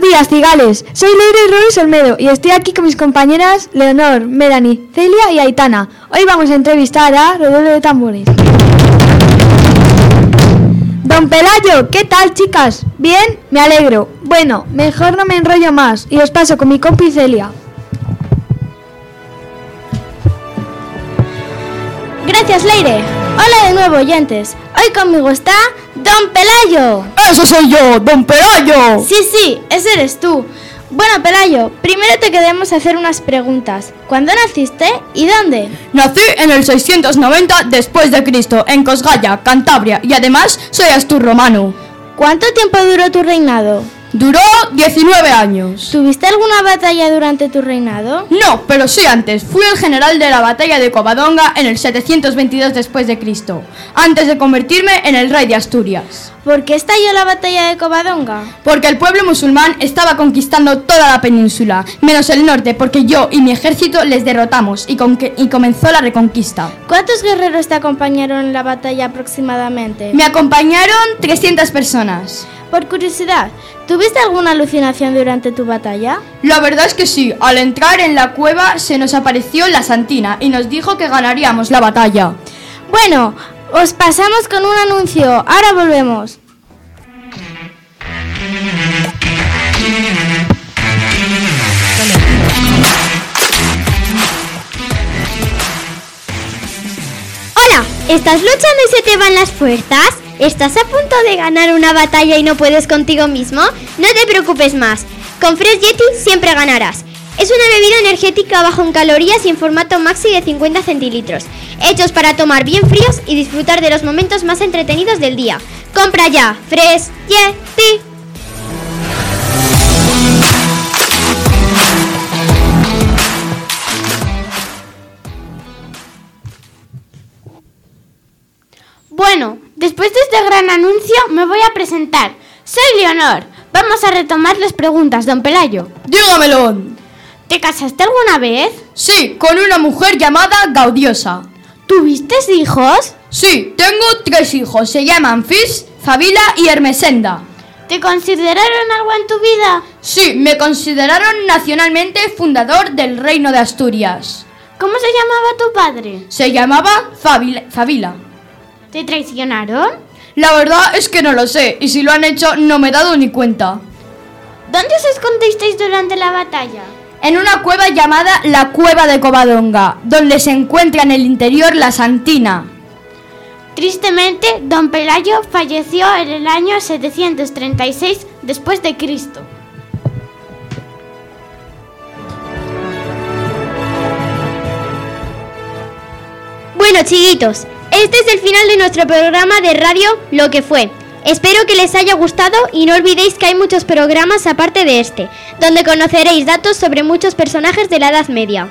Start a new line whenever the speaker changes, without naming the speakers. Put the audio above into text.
días, cigales. Soy Leire Ruiz Olmedo y estoy aquí con mis compañeras Leonor, Melanie, Celia y Aitana. Hoy vamos a entrevistar a Rodolfo de Tambores. Don Pelayo, ¿qué tal, chicas? ¿Bien? Me alegro. Bueno, mejor no me enrollo más y os paso con mi compi Celia.
Gracias, Leire. Hola de nuevo, oyentes. Hoy conmigo está Don Pelayo.
¡Eso soy yo, Don Pelayo!
Sí, sí, ese eres tú. Bueno, Pelayo, primero te queremos hacer unas preguntas. ¿Cuándo naciste y dónde?
Nací en el 690 después de Cristo, en Cosgaya, Cantabria, y además soy asturromano.
¿Cuánto tiempo duró tu reinado?
Duró 19 años.
¿Tuviste alguna batalla durante tu reinado?
No, pero sí antes. Fui el general de la batalla de Covadonga en el 722 después de Cristo, antes de convertirme en el rey de Asturias.
¿Por qué estalló la batalla de Covadonga?
Porque el pueblo musulmán estaba conquistando toda la península, menos el norte, porque yo y mi ejército les derrotamos y, y comenzó la reconquista.
¿Cuántos guerreros te acompañaron en la batalla aproximadamente?
Me acompañaron 300 personas.
Por curiosidad, ¿tuviste alguna alucinación durante tu batalla?
La verdad es que sí, al entrar en la cueva se nos apareció la Santina y nos dijo que ganaríamos la batalla.
Bueno, os pasamos con un anuncio. Ahora volvemos.
Hola, ¿estás luchando y se te van las fuerzas? ¿Estás a punto de ganar una batalla y no puedes contigo mismo? No te preocupes más. Con Fresh Yeti siempre ganarás. Es una bebida energética bajo en calorías y en formato maxi de 50 centilitros. Hechos para tomar bien fríos y disfrutar de los momentos más entretenidos del día. Compra ya, Fresh Yeti.
Bueno, después de este gran anuncio me voy a presentar. Soy Leonor. Vamos a retomar las preguntas, don Pelayo.
Dígamelo.
¿Te casaste alguna vez?
Sí, con una mujer llamada Gaudiosa.
¿Tuviste hijos?
Sí, tengo tres hijos, se llaman Fish, Fabila y Hermesenda.
¿Te consideraron algo en tu vida?
Sí, me consideraron nacionalmente fundador del reino de Asturias.
¿Cómo se llamaba tu padre?
Se llamaba Fabila. Fabila.
¿Te traicionaron?
La verdad es que no lo sé, y si lo han hecho no me he dado ni cuenta.
¿Dónde os escondisteis durante la batalla?
En una cueva llamada la Cueva de Covadonga, donde se encuentra en el interior la Santina.
Tristemente, don Pelayo falleció en el año 736 después de Cristo.
Bueno, chiquitos, este es el final de nuestro programa de radio Lo que fue. Espero que les haya gustado y no olvidéis que hay muchos programas aparte de este, donde conoceréis datos sobre muchos personajes de la Edad Media.